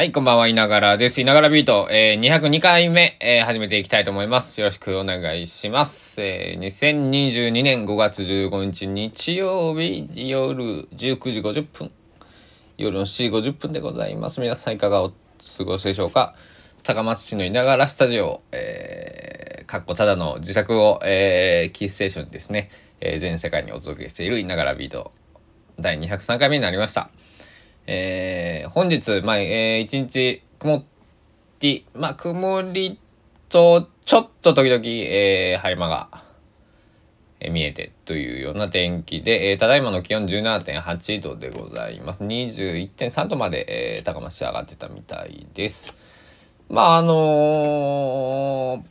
はい、こんばんは、いながらです。いながらビート、えー、202回目、えー、始めていきたいと思います。よろしくお願いします。えー、2022年5月15日日曜日、夜19時50分、夜の7時50分でございます。皆さんいかがお過ごしでしょうか？高松市のいながらスタジオ、えー、かっこただの自宅を、えー、キーステーションにですね、えー、全世界にお届けしているいながらビート、第203回目になりました。えー、本日、まあ、えー、一日曇って、まあ、曇りと、ちょっと時々、えー、晴れ間が、えー、見えてというような天気で、えー、ただいまの気温17.8度でございます。21.3度まで、えー、高松市上がってたみたいです。まあ、あの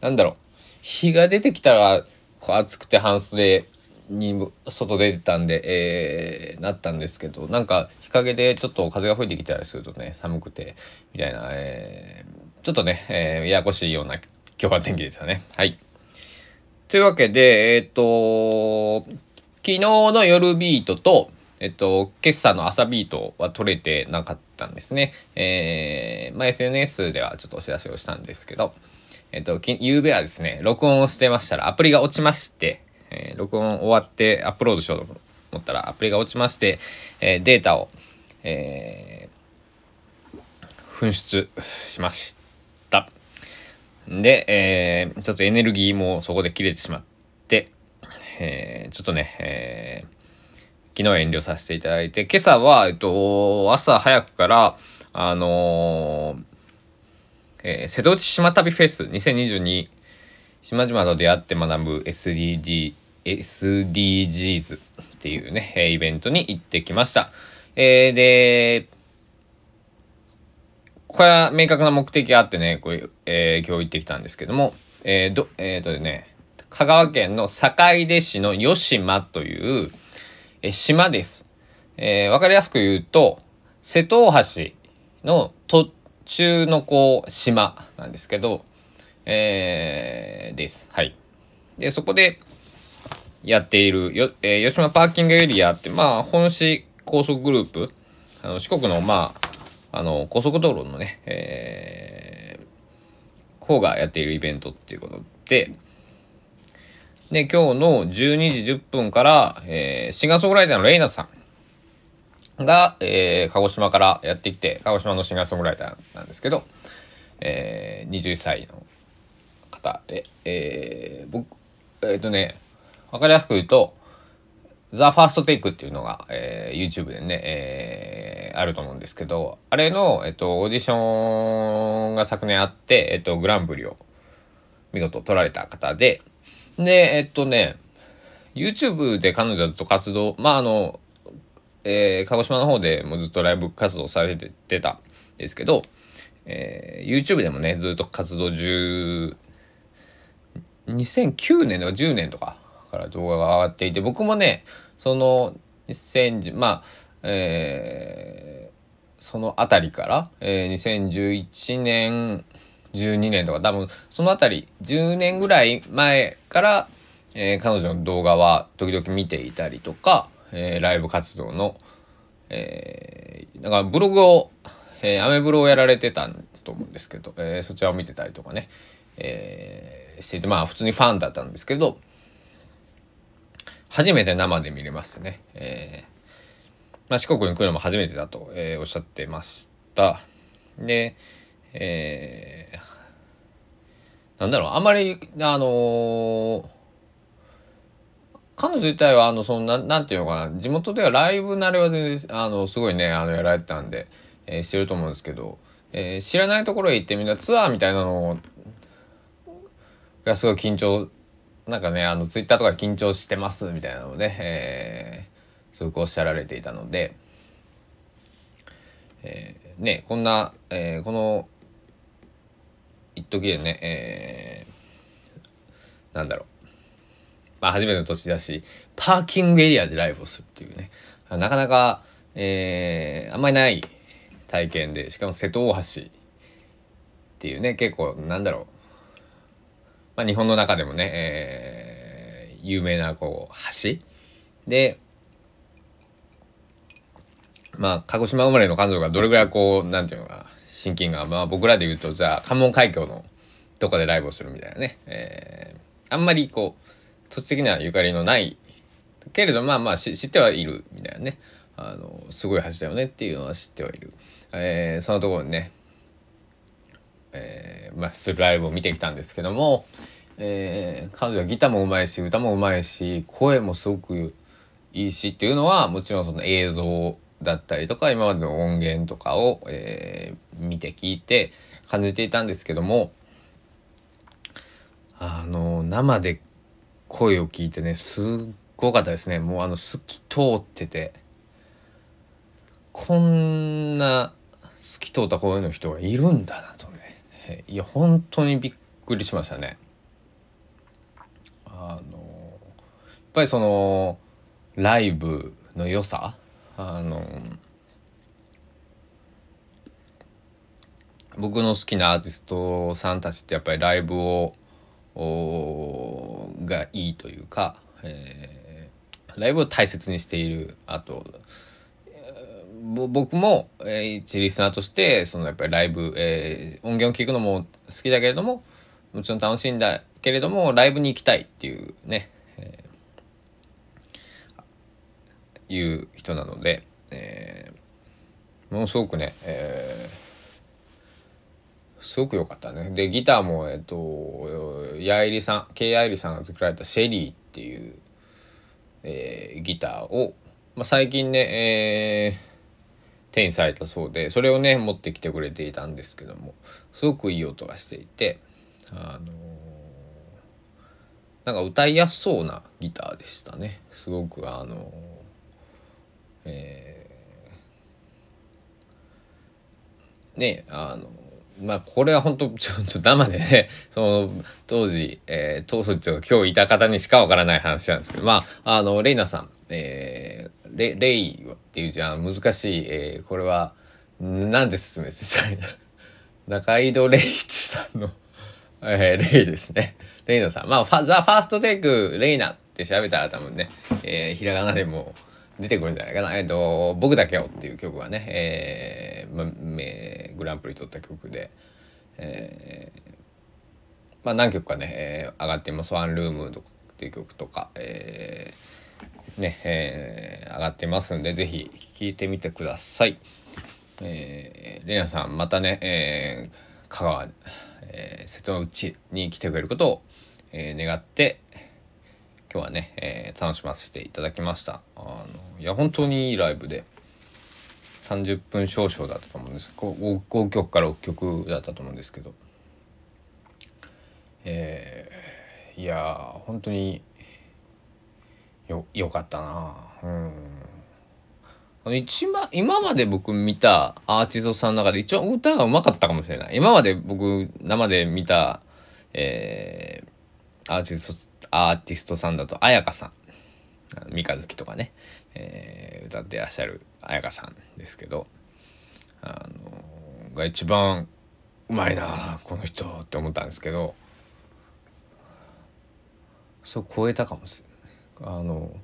ー、なんだろう。日が出てきたら、こう暑くて半袖に外出てたんで、えー、なったんですけどなんか日陰でちょっと風が吹いてきたりするとね寒くてみたいな、えー、ちょっとね、えー、ややこしいような今日は天気でしたね。はい。というわけで、えっ、と、昨日の夜ビートと、えっと、今朝の朝ビートは取れてなかったんですね。えー、まあ、SNS ではちょっとお知らせをしたんですけど、えっと、ゆうべはですね、録音をしてましたらアプリが落ちまして、えー、録音終わってアップロードしようと思ったらアプリが落ちまして、えー、データを、えー、紛失しました。で、えー、ちょっとエネルギーもそこで切れてしまって、えー、ちょっとね、えー、昨日遠慮させていただいて、今朝は、えっと、朝早くから、あのー、えー、瀬戸内島旅フェス2022島々と出会って学ぶ SDG SDGs っていうね、イベントに行ってきました。えー、で、これは明確な目的があってね、こうえー、今日行ってきたんですけども、えー、ど、えー、とね、香川県の坂出市の吉島という、え島です。えー、かりやすく言うと、瀬戸大橋の途中のこう、島なんですけど、えー、です。はい。で、そこでやっているよ、えー、吉島パーキングエリアって、まあ、本市高速グループ、あの四国の、まあ、あの、高速道路のね、えー、方がやっているイベントっていうことで、で、今日の12時10分から、えー、シンガーソングライターのレイナさんが、えー、鹿児島からやってきて、鹿児島のシンガーソングライターなんですけど、えー、21歳ので、えー、僕、えっ、ー、とね、わかりやすく言うと、ザ・ファーストテイクっていうのが、えー、YouTube でね、えー、あると思うんですけど、あれの、えっと、オーディションが昨年あって、えっと、グランプリを見事取られた方で、で、えっとね、YouTube で彼女はずっと活動、まあ、あの、えー、鹿児島の方でもずっとライブ活動されてたんですけど、えー、YouTube でもね、ずっと活動中2009年とか10年とかから動画が上がっていて僕もねその2010まあえー、その辺りから、えー、2011年12年とか多分その辺り10年ぐらい前から、えー、彼女の動画は時々見ていたりとか、えー、ライブ活動の、えー、だからブログを、えー、アメブロをやられてたと思うんですけど、えー、そちらを見てたりとかね、えーしててまあ普通にファンだったんですけど初めて生で見れましてね、えーまあ、四国に来るのも初めてだと、えー、おっしゃってました。でえー、なんだろうあんまりあのー、彼女自体はあのそのなんなんていうのかな地元ではライブ慣れは全然あのすごいねあのやられてたんで、えー、してると思うんですけど、えー、知らないところへ行ってみんなツアーみたいなのをがすごい緊張。なんかねあのツイッターとか緊張してますみたいなので、えー、すごくおっしゃられていたので、えー、ねこんな、えー、この一時でね、えー、なんだろう。まあ初めての土地だしパーキングエリアでライブをするっていうね。なかなか、えー、あんまりない体験でしかも瀬戸大橋っていうね結構なんだろう。まあ、日本の中でもね、えー、有名なこう橋でまあ、鹿児島生まれの彼女がどれぐらいこう、なんていうのか、親近感、まあ僕らで言うと、じゃあ関門海峡のどこでライブをするみたいなね。えー、あんまりこう、土地的なゆかりのないけれどまあまあ知ってはいるみたいなねあのすごい橋だよねっていうのは知ってはいる、えー、そのところにね、えー、まあするライブを見てきたんですけども、えー、彼女はギターもうまいし歌もうまいし声もすごくいいしっていうのはもちろんその映像だったりとか今までの音源とかを、えー、見て聞いて感じていたんですけどもあの生で声を聞いてねすっごかったですね。もうあの透き通っててこんな透き通った声の人がいるんだなとね。いや本当にびっくりしましたね。あのやっぱりそのライブの良さあの僕の好きなアーティストさんたちってやっぱりライブをがいいというか、えー、ライブを大切にしているあと僕も、えー、一リスナーとしてそのやっぱりライブ、えー、音源を聴くのも好きだけれどももちろん楽しいんだけれどもライブに行きたいっていうね、えー、いう人なので、えー、ものすごくね、えーすごく良かったね。で、ギターも、えっと、やいりさん、K やいりさんが作られたシェリーっていう、えー、ギターを、まあ、最近ね、えー、手にされたそうで、それをね、持ってきてくれていたんですけども、すごくいい音がしていて、あのー、なんか歌いやすそうなギターでしたね。すごく、あのー、えー、ね、あのまあこれは本当ちょっと生でね その当時、えー、当時と今日いた方にしかわからない話なんですけどまああのレイナさん、えー、レレイっていうじゃ難しい、えー、これは何で説明したいい中井戸レイチさんの、えー、レイですね。レイナさん。まあファザ・ファーストテイクレイナって調べたら多分ね、えー、ひらがなでも出てくるんじゃないかな。えっと、僕だけよっていう曲はね、えー、ま、グランプリ取った曲で、えー、まあ何曲かね、えー、上がっています。ワンルームとかっていう曲とか、えー、ね、えー、上がってますんで、ぜひ聴いてみてください。えー、レナさん、またね、えー、香川、えー、瀬戸内に来てくれることを、えー、願って、今日はね、えー、楽しませていただきました。あのいや本当にいいライブで30分少々だったと思うんです。5, 5曲から6曲だったと思うんですけど。えー、いや本当によよかったな。うん。一番今まで僕見たアーティストさんの中で一番歌がうまかったかもしれない。今まで僕生で見た、えー、アーティストアーティストさんだと彩香さん。三日月とかね、えー、歌ってらっしゃる彩香さんですけどあのが一番うまいなこの人って思ったんですけどそう超えたかもしれない。あの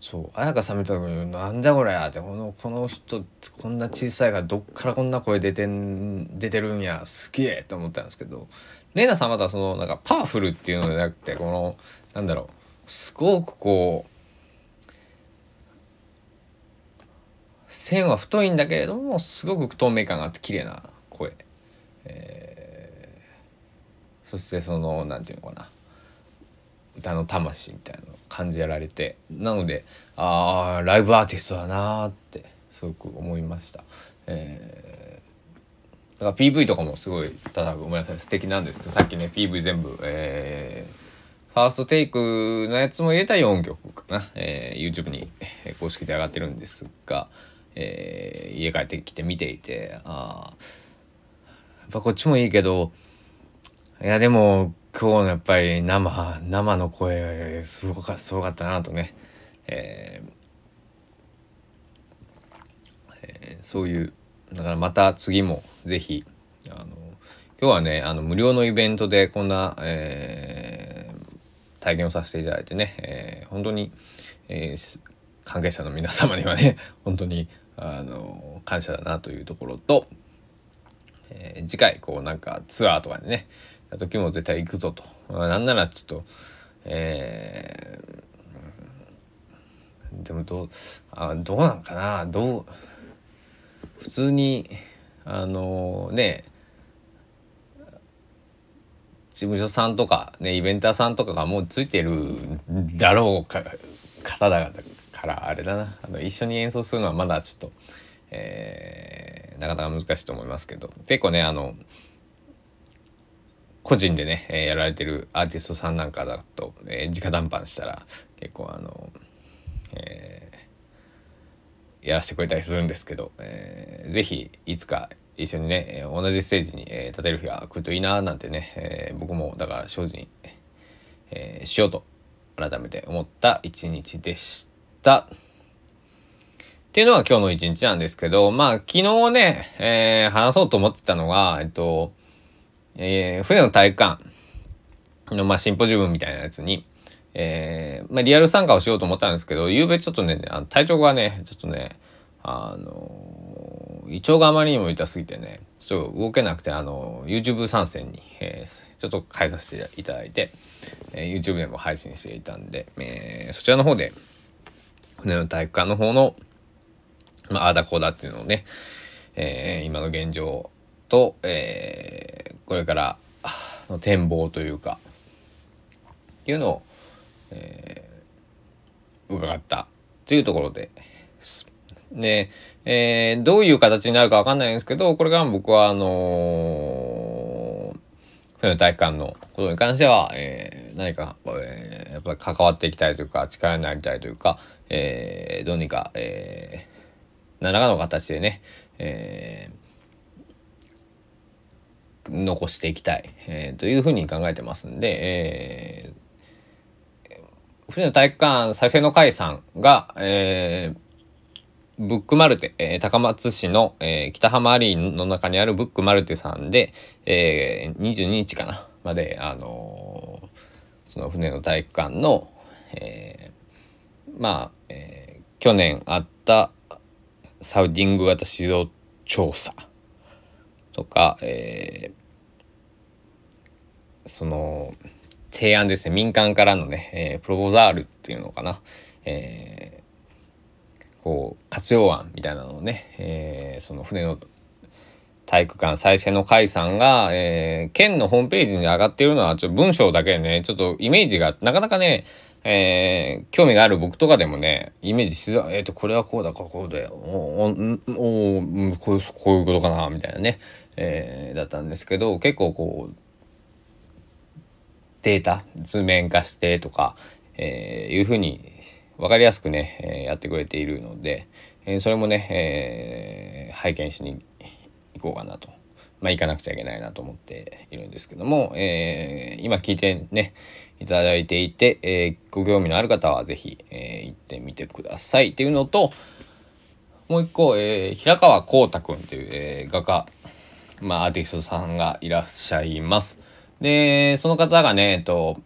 そう彩香さん見た時に「なんじゃこりゃ」ってこのこの人こんな小さいからどっからこんな声出てん出てるんやすげえと思ったんですけどレイナさんまたそのなんかパワフルっていうのじゃなくてこのなんだろうすごくこう線は太いんだけれどもすごく透明感があって綺麗な声、えー、そしてそのなんていうのかな。歌の魂みたいなの感じられてなのでああライブアーティストだなってすごく思いました。えーだから PV とかもすごいただごめんなさい素敵なんですけどさっきね PV 全部えー、ファーストテイクのやつも入れた4曲かな、えー、YouTube に公式で上がってるんですが、えー、家帰ってきて見ていてあやっぱこっちもいいけどいやでも今日のやっぱり生生の声すごかすごかったなとね、えーえー、そういうだからまた次も是非あの今日はねあの無料のイベントでこんな、えー、体験をさせていただいてね、えー、本当に、えー、関係者の皆様にはね 本当にあの感謝だなというところと、えー、次回こうなんかツアーとかでね時も絶対行くぞと、なんならちょっとえー、でもどうあどうなんかな。どう普通にあのね事務所さんとかねイベンターさんとかがもうついてるだろうか方だからあれだな。あの一緒に演奏するのはまだちょっと、えー、なかなか難しいと思いますけど。結構ねあの個人でね、え、やられてるアーティストさんなんかだと、えー、直談判したら結構あの、えー、やらせてくれたりするんですけど、えー、ぜひいつか一緒にね同じステージに、え立てる日が来るといいななんてね、えー、僕もだから精進、え、しようと改めて思った一日でした。っていうのが今日の一日なんですけど、まあ昨日ね、え、話そうと思ってたのが、えっと、えー、船の体育館の、まあ、シンポジウムみたいなやつに、えー、まあ、リアル参加をしようと思ったんですけど、夕べちょっとね、あの体調がね、ちょっとね、あの胃腸があまりにも痛すぎてねちょっと動けなくてあの YouTube 参戦に、えー、ちょっと変えさせていただいて、えー、YouTube でも配信していたんで、えー、そちらの方で船の体育館の方の、まあ、あだこうだっていうのをね、えー、今の現状をと、えー、これからの展望というかっていうのを、えー、伺ったというところです。で、えー、どういう形になるかわかんないんですけど、これからも僕は、あのー、船の体育館のことに関しては、えー、何か、えー、やっぱり関わっていきたいというか、力になりたいというか、えー、どうにか、えー、何らかの形でね、えー、残していきたい、えー、というふうに考えてますんで、えー、船の体育館再生の会さんが、えー、ブックマルテ、えー、高松市の、えー、北浜アリーの中にあるブックマルテさんで、えー、22日かなまで、あのー、その船の体育館の、えー、まあ、えー、去年あったサウディング型市場調査とか、えー、その提案ですね。民間からのね、えー、プロポザールっていうのかな、えーこう活用案みたいなのをね、えー、その船の体育館再生の会さんが、えー、県のホームページに上がっているのはちょっと文章だけでねちょっとイメージがなかなかねえー、興味がある僕とかでもねイメージしづらいえっ、ー、とこれはこうだこうだよおおおこうこういうことかなみたいなね、えー、だったんですけど結構こうデータ図面化してとか、えー、いうふうに分かりやすくね、えー、やってくれているので、えー、それもね、えー、拝見しに行こうかなと。まあ、行かなくちゃいけないなと思っているんですけども、えー、今聞いてねいただいていて、えー、ご興味のある方は是非、えー、行ってみてくださいっていうのともう一個、えー、平川光太くんっていう、え、画家、まあ、アーティストさんがいらっしゃいます。でその方がね、えっと、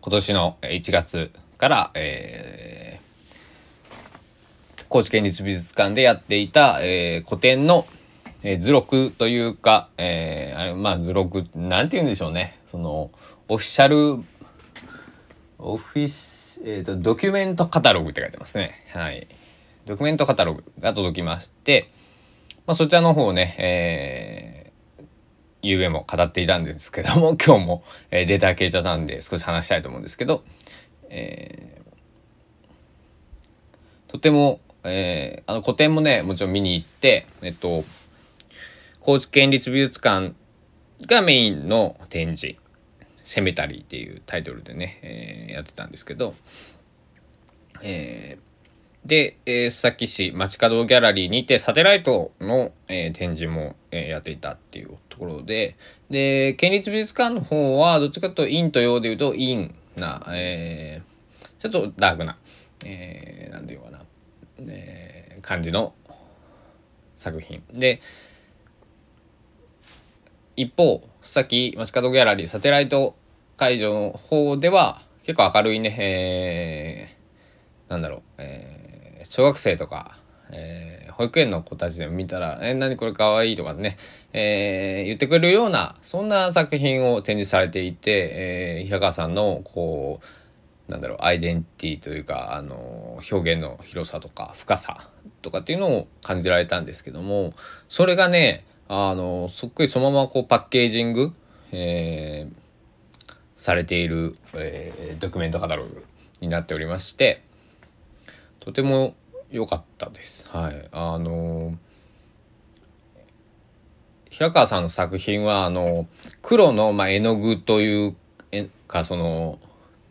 今年の1月から、えー、高知県立美術館でやっていた、えー、古典の、えー、図録というか、えー、あれまあ図録なんて言うんでしょうね。そのオフィシャルオフィス、えーと、ドキュメントカタログって書いてますね。はい。ドキュメントカタログが届きまして、まあ、そちらの方ね、えー、ゆうべも語っていたんですけども 今日も、えー、データ消えちゃったんで少し話したいと思うんですけど、えー、とても、えー、あの個展もねもちろん見に行ってえっと高知県立美術館がメインの展示「セメタリー」っていうタイトルでね、えー、やってたんですけど、えー、で、えー、須崎市街角ギャラリーにてサテライトの、えー、展示も、えー、やっていたっていうところで。で県立美術館の方はどっちかというと陰と陽でいうと陰な、えー、ちょっとダークな、えー、なんていうかな、えー、感じの作品。で一方さっき街角ギャラリーサテライト会場の方では結構明るいね、えー、なんだろう、えー、小学生とか、えー、保育園の子たちでも見たら「えー、何これかわいい」とかね、えー、言ってくれるようなそんな作品を展示されていて、えー、平川さんのこうなんだろうアイデンティティというかあの表現の広さとか深さとかっていうのを感じられたんですけどもそれがねあのそっくりそのままこうパッケージング、えー、されている、えー、ドキュメントカタログになっておりましてとても良かったです。はい、あの平川さんの作品はあの黒の、まあ、絵の具というかその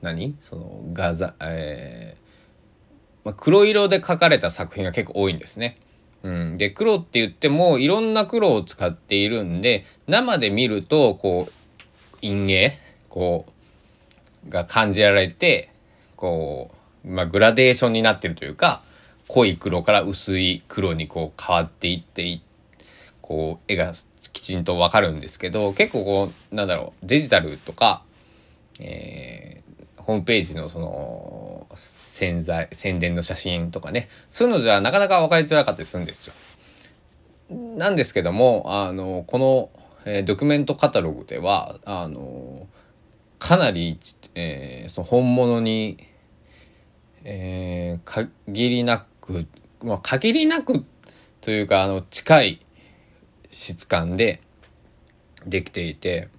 何？その画材、えーまあ、黒色で描かれた作品が結構多いんですね。うん、で黒って言ってもいろんな黒を使っているんで生で見るとこう陰影こうが感じられてこう、まあ、グラデーションになってるというか濃い黒から薄い黒にこう変わっていってこう絵がきちんとわかるんですけど結構こうなんだろうデジタルとか、えー、ホームページのその宣材宣伝の写真とかねそういうのじゃなかなか分かりづらかったりするんですよ。なんですけどもあのこの、えー、ドキュメントカタログではあのかなり、えー、その本物に、えー、限りなく、まあ、限りなくというかあの近い質感でできていて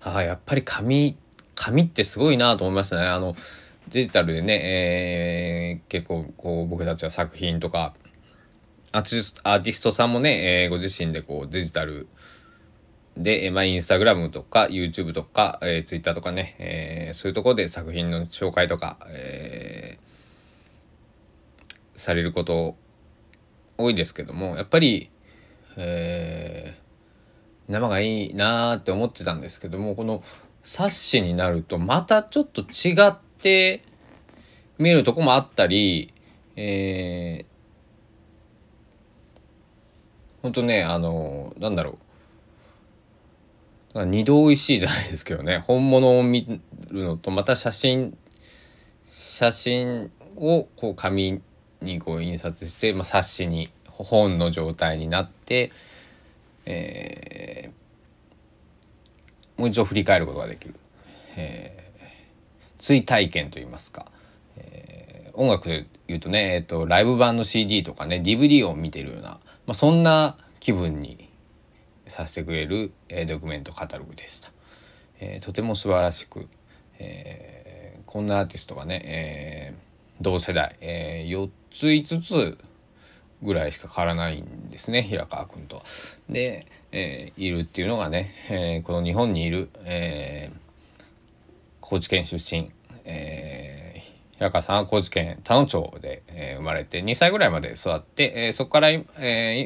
あやっぱり紙紙ってすごいなと思いましたね。あのデジタルでね、えー、結構こう僕たちは作品とかアーティストさんもね、えー、ご自身でこうデジタルで、まあ、インスタグラムとか YouTube とか、えー、Twitter とかね、えー、そういうとこで作品の紹介とか、えー、されること多いですけどもやっぱり、えー、生がいいなーって思ってたんですけどもこの冊子になるとまたちょっと違って見えるとこもあったり、えー、ほんとねあのなんだろう。二度おいしいじゃないですけどね。本物を見るのとまた写真写真をこう紙にこう印刷して、まあ、冊子に本の状態になって、えー、もう一度振り返ることができる、えー、追体験といいますか、えー、音楽で言うとね、えーと、ライブ版の CD とかね DVD を見てるような、まあ、そんな気分にさせてくれる、えー、ドキュメントカタログでした。えー、とても素晴らしく、えー、こんなアーティストがね、え、同世代、えー、4つ5つぐらいしか変わらないんですね平川君と。で、えー、いるっていうのがね、えー、この日本にいる、えー、高知県出身、えー、平川さんは高知県田野町で、えー、生まれて2歳ぐらいまで育って、えー、そこから、え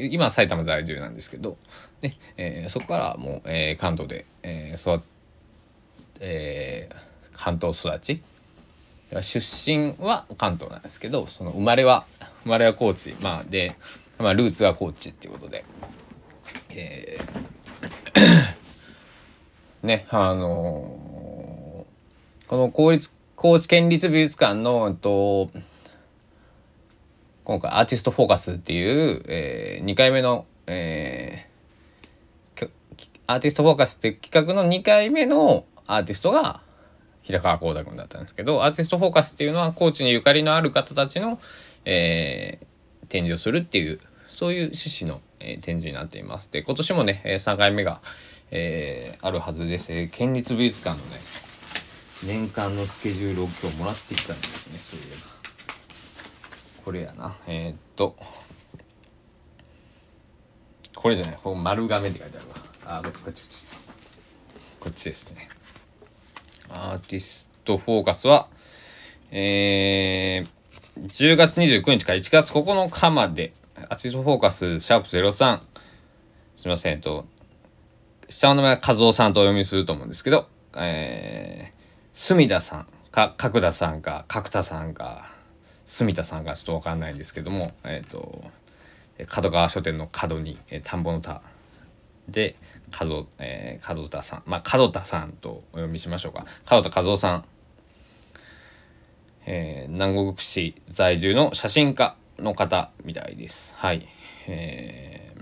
ー、今埼玉在住なんですけど、ねえー、そこからもう、えー、関東で、えー、育、えー、関東育ち。出身は関東なんですけどその生まれは生まれは高知まあで、まあ、ルーツは高知っていうことで、えー、ねあのー、この公立高知県立美術館のえっと今回アーティストフォーカスっていう、えー、2回目の、え、アーティストフォーカスっていう企画の2回目のアーティストが平川光太君だったんですけどアーティストフォーカスっていうのは高知にゆかりのある方たちの、えー、展示をするっていうそういう趣旨の、えー、展示になっています。で今年もね3回目が、えー、あるはずです、えー、県立美術館のね年間のスケジュールを今日もらってきたんですね。そういえば。これやな。えー、っと。これじゃない。丸亀って書いてあるわ。あこっちこっちこっち。ですね。アーティストフォーカスは、えー、10月29日から1月9日まで、アーティストフォーカス、シャープ03、すみません、えっと、下の名前は和夫さんとお読みすると思うんですけど、えー、隅田さんか、角田さんか、角田さんか、住田さんかちょっとわかんないんですけども、えっ、ー、と、角川書店の角に、えー、田んぼの田で、角、えー、角田さん。まあ、角田さんとお読みしましょうか。角田和夫さん。えー、南国市在住の写真家の方みたいです。はい。え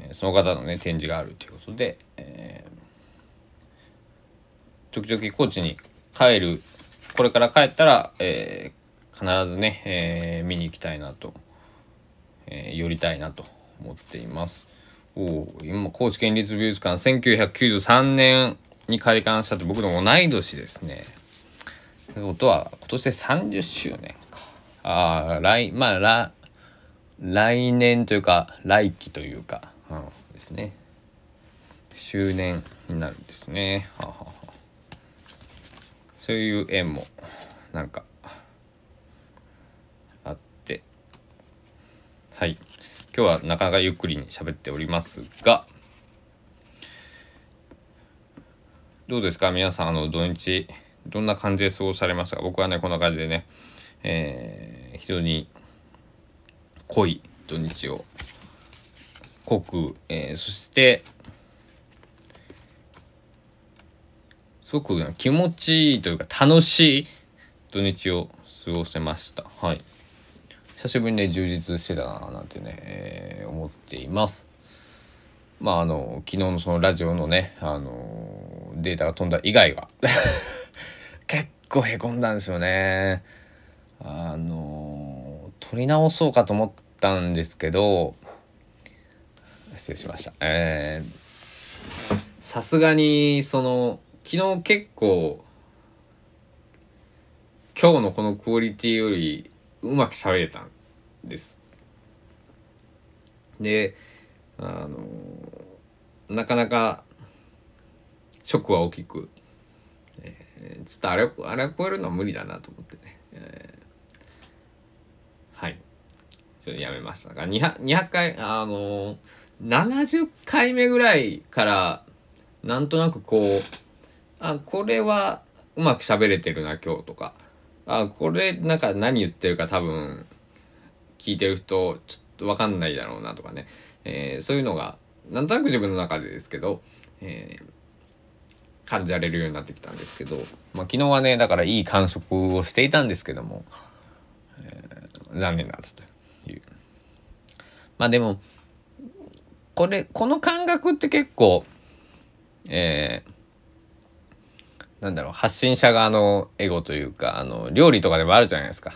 ー、その方のね、展示があるということで、えー、時々高知に帰る、これから帰ったら、えー、必ずね、えー、見に行きたいなと、えー、寄りたいなと思っています。お今、高知県立美術館1993年に開館したって僕の同い年ですね。ということは、今年で30周年か。ああ、来、まあ、来、来年というか、来期というか、うん、ですね。周年になるんですね。はははそういう縁も、なんか、あって。はい。今日はなかなかゆっくりに喋っておりますが、どうですか？皆さん、あの、土日、どんな感じで過ごされましたか？僕はね、こんな感じでね、えー、非常に濃い土日を濃く、えー、そして、すごく気持ちいいというか楽しい土日を過ごせました。はい。久しぶりにね、充実してたななんてね、えー、思っています。まああの昨日のそのラジオのねあのデータが飛んだ以外は 結構へこんだんですよね。あの撮り直そうかと思ったんですけど失礼しました。えさすがにその昨日結構今日のこのクオリティよりうまく喋れたんです。であのなかなかショックは大きく、えー、ちょっとあれあれを超えるのは無理だなと思ってね、えー、はい。ちょっとやめました。が 200, 200回あの70回目ぐらいからなんとなくこうあこれはうまく喋れてるな今日とか。あこれなんか何言ってるか多分聞いてる人ちょっと分かんないだろうなとかねえー、そういうのがなんとなく自分の中でですけど、えー、感じられるようになってきたんですけど、まあ、昨日はねだからいい感触をしていたんですけども、えー、残念だったという。まあでもこれこの感覚って結構えー、なんだろう発信者側のエゴというかあの料理とかでもあるじゃないですか。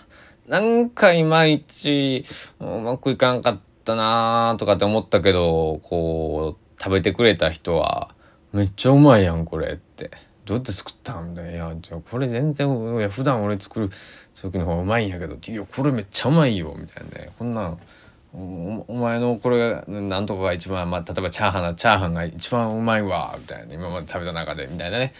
なんかいまいちうまくいかんかったなーとかって思ったけどこう食べてくれた人はめっちゃうまいやんこれって。どうやって作ったんだよいやじゃこれ全然いや普段俺作る時の方がうまいんやけどいやこれめっちゃうまいよみたいなね。こんなんお前のこれなんとかが一番、まあ、例えばチャーハンなチャーハンが一番うまいわみたいな今まで食べた中でみたいなね、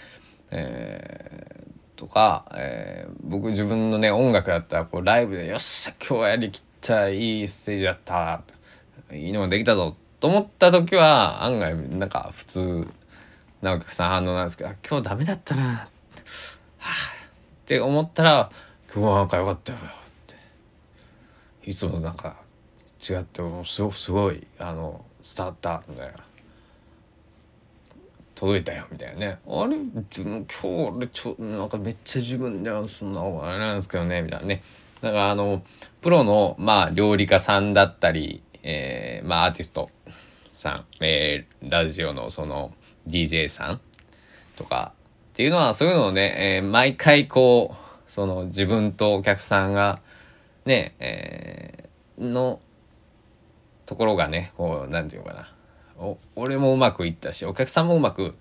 えー、とか、えー、僕自分のね音楽だったらこうライブでよっしゃ今日はやりきちゃいいステージだったいいのができたぞと思った時は案外なんか普通なお客さん反応なんですけど今日ダメだったな、はあ、って思ったら今日はなんか良かったよって。いつもなんか違ってすごすごいあの伝わったみたいな。届いたよみたいなね。あれ今日俺ちょなんかめっちゃ自分ではそんなあれなんですけどねみたいなね。だからあのプロのまあ料理家さんだったり、えー、まあアーティストさん、えー、ラジオのその DJ さんとかっていうのはそういうのをね、えー、毎回こうその自分とお客さんがねえー、のところがねこう何て言うのかな。俺もうまくいったしお客さんもうまく、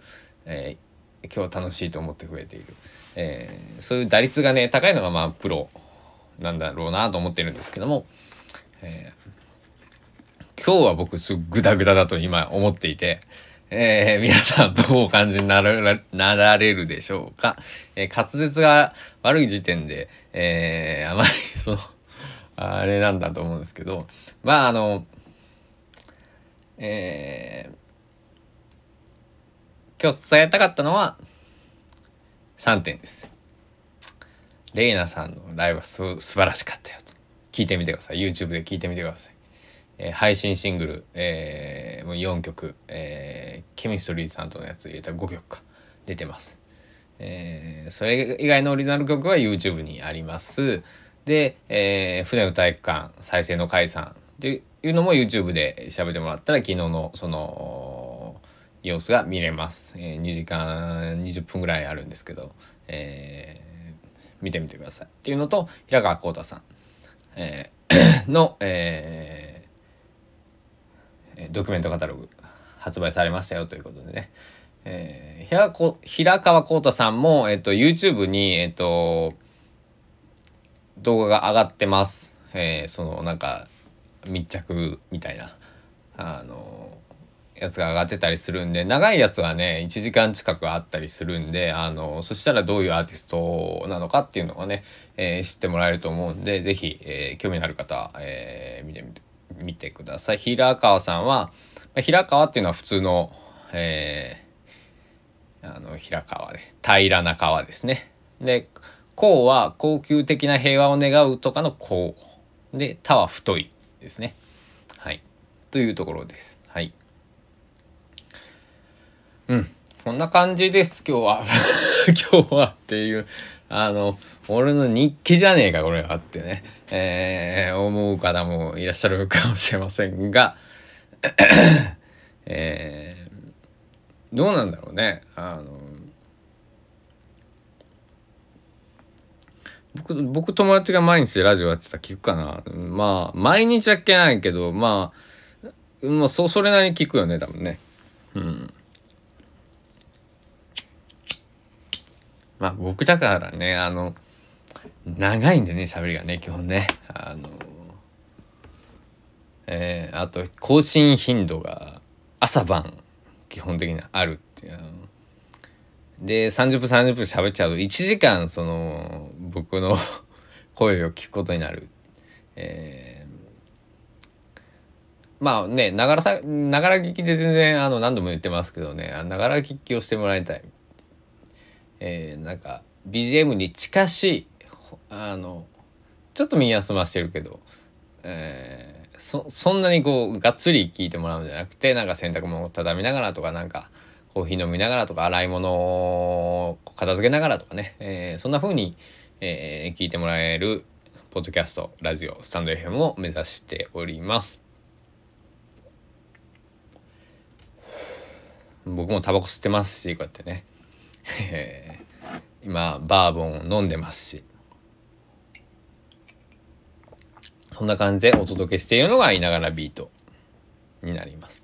えー、今日楽しいと思ってくれている、えー、そういう打率がね高いのがまあプロなんだろうなと思ってるんですけども、えー、今日は僕すぐダグダだと今思っていて、えー、皆さんどうお感じにならなられるでしょうか、えー、滑舌が悪い時点で、えー、あまりそのあれなんだと思うんですけどまああのえー、今日伝えたかったのは3点です。レイナさんのライブはす素晴らしかったよと。聞いてみてください。YouTube で聞いてみてください。えー、配信シングル、えー、もう4曲、えー、ケミストリーさんとのやつ入れた5曲か出てます。えー、それ以外のオリジナル曲は YouTube にあります。で、えー、船の体育館再生の解散っていうのも YouTube で喋ってもらったら昨日のその様子が見れます。えー、2時間20分ぐらいあるんですけど、えー、見てみてください。っていうのと平川浩太さん、えー、の、えー、ドキュメントカタログ発売されましたよということでね。えー、平川浩太さんも、えっと、YouTube に、えっと、動画が上がってます。えー、そのなんか密着みたいなあのやつが上がってたりするんで長いやつはね1時間近くあったりするんであのそしたらどういうアーティストなのかっていうのをね、えー、知ってもらえると思うんで是非、えー、興味のある方は、えー、見てみて見てください。平川さんは平川っていうのは普通の、えー、あの平川で平らな川ですね。で甲は高級的な平和を願うとかの甲で田は太いですね。はい。というところです。はい。うん。こんな感じです、今日は。今日はっていう、あの、俺の日記じゃねえか、これはってね、えー、思う方もいらっしゃるかもしれませんが、えー、どうなんだろうね。あの、僕、僕友達が毎日ラジオやってたら聞くかな。まあ、毎日は聞けないけど、まあ、もうそ、それなりに聞くよね、多分ね。うん。まあ、僕だからね、あの、長いんでね、喋りがね、基本ね。あの、えー、あと、更新頻度が朝晩、基本的にあるっていう。で30分30分喋っちゃうと1時間その僕の 声を聞くことになる。えー、まあねながらさながら聞きで全然あの何度も言ってますけどねながら聞きをしてもらいたい。えー、なんか BGM に近しいあのちょっと耳休ましてるけど、えー、そそんなにこうがっつり聞いてもらうんじゃなくてなんか洗濯物を畳みながらとかなんかコーヒー飲みながらとか洗い物を片付けながらとかね、えー、そんな風に、えー、聞いてもらえるポッドキャストラジオスタンド FM を目指しております。僕もタバコ吸ってますしこうやってね。今バーボンを飲んでますし。そんな感じでお届けしているのがいながらビートになります。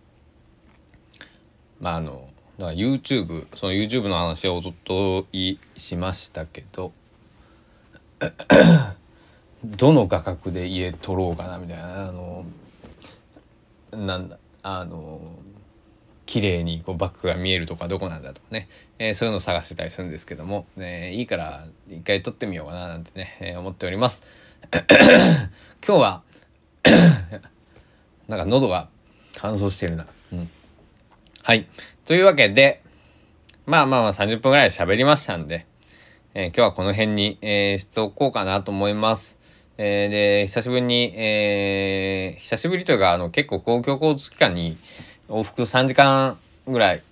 まああのだから YouTube その YouTube の話をおとといしましたけど どの画角で家撮ろうかなみたいなあのなんだあの綺麗にこうバックが見えるとかどこなんだとかね、えー、そういうのを探してたりするんですけども、えー、いいから一回撮ってみようかななんてね、えー、思っております。今日は なんか喉が乾燥してるな、うん、はい。というわけで、まあまあまあ30分ぐらい喋りましたんで、えー、今日はこの辺に、えー、しておこうかなと思います。えー、で、久しぶりに、えー、久しぶりというか、あの、結構公共交通機関に往復3時間ぐらい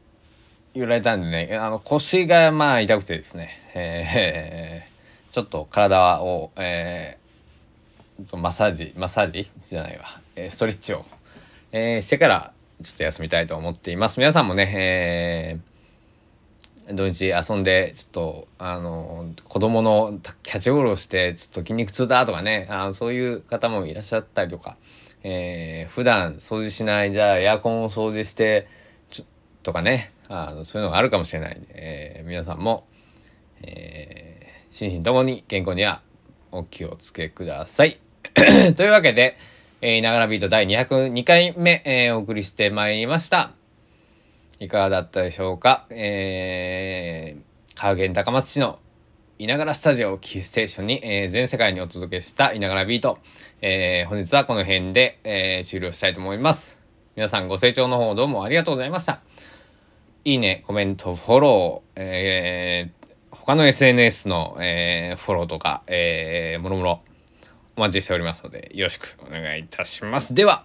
揺られたんでね、あの、腰がまあ痛くてですね、えー、ちょっと体を、えー、マッサージ、マッサージじゃないわ、えー、ストレッチを、えー、してから、ちょっと休みたいと思っています。皆さんもね、えー、土日遊んで、ちょっと、あの、子供のキャッチボールをして、ちょっと筋肉痛だとかね、あそういう方もいらっしゃったりとか、えー、普段掃除しない、じゃあエアコンを掃除して、とかね、あのそういうのがあるかもしれない、えー、皆さんも、えー、心身ともに健康にはお気をつけください。というわけで、えー、ながらビート第202回目、えー、お送りしてまいりました。いかがだったでしょうか？えー、川源高松市のいながらスタジオキーステーションに、えー、全世界にお届けしたいながらビート。えー、本日はこの辺で、えー、終了したいと思います。皆さんご清聴の方どうもありがとうございました。いいね、コメント、フォロー、えー、他の SNS の、えー、フォローとか、えー、もろもろお待ちしておりますので、よろしくお願いいたします。では、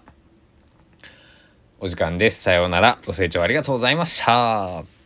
お時間です。さようなら。ご清聴ありがとうございました。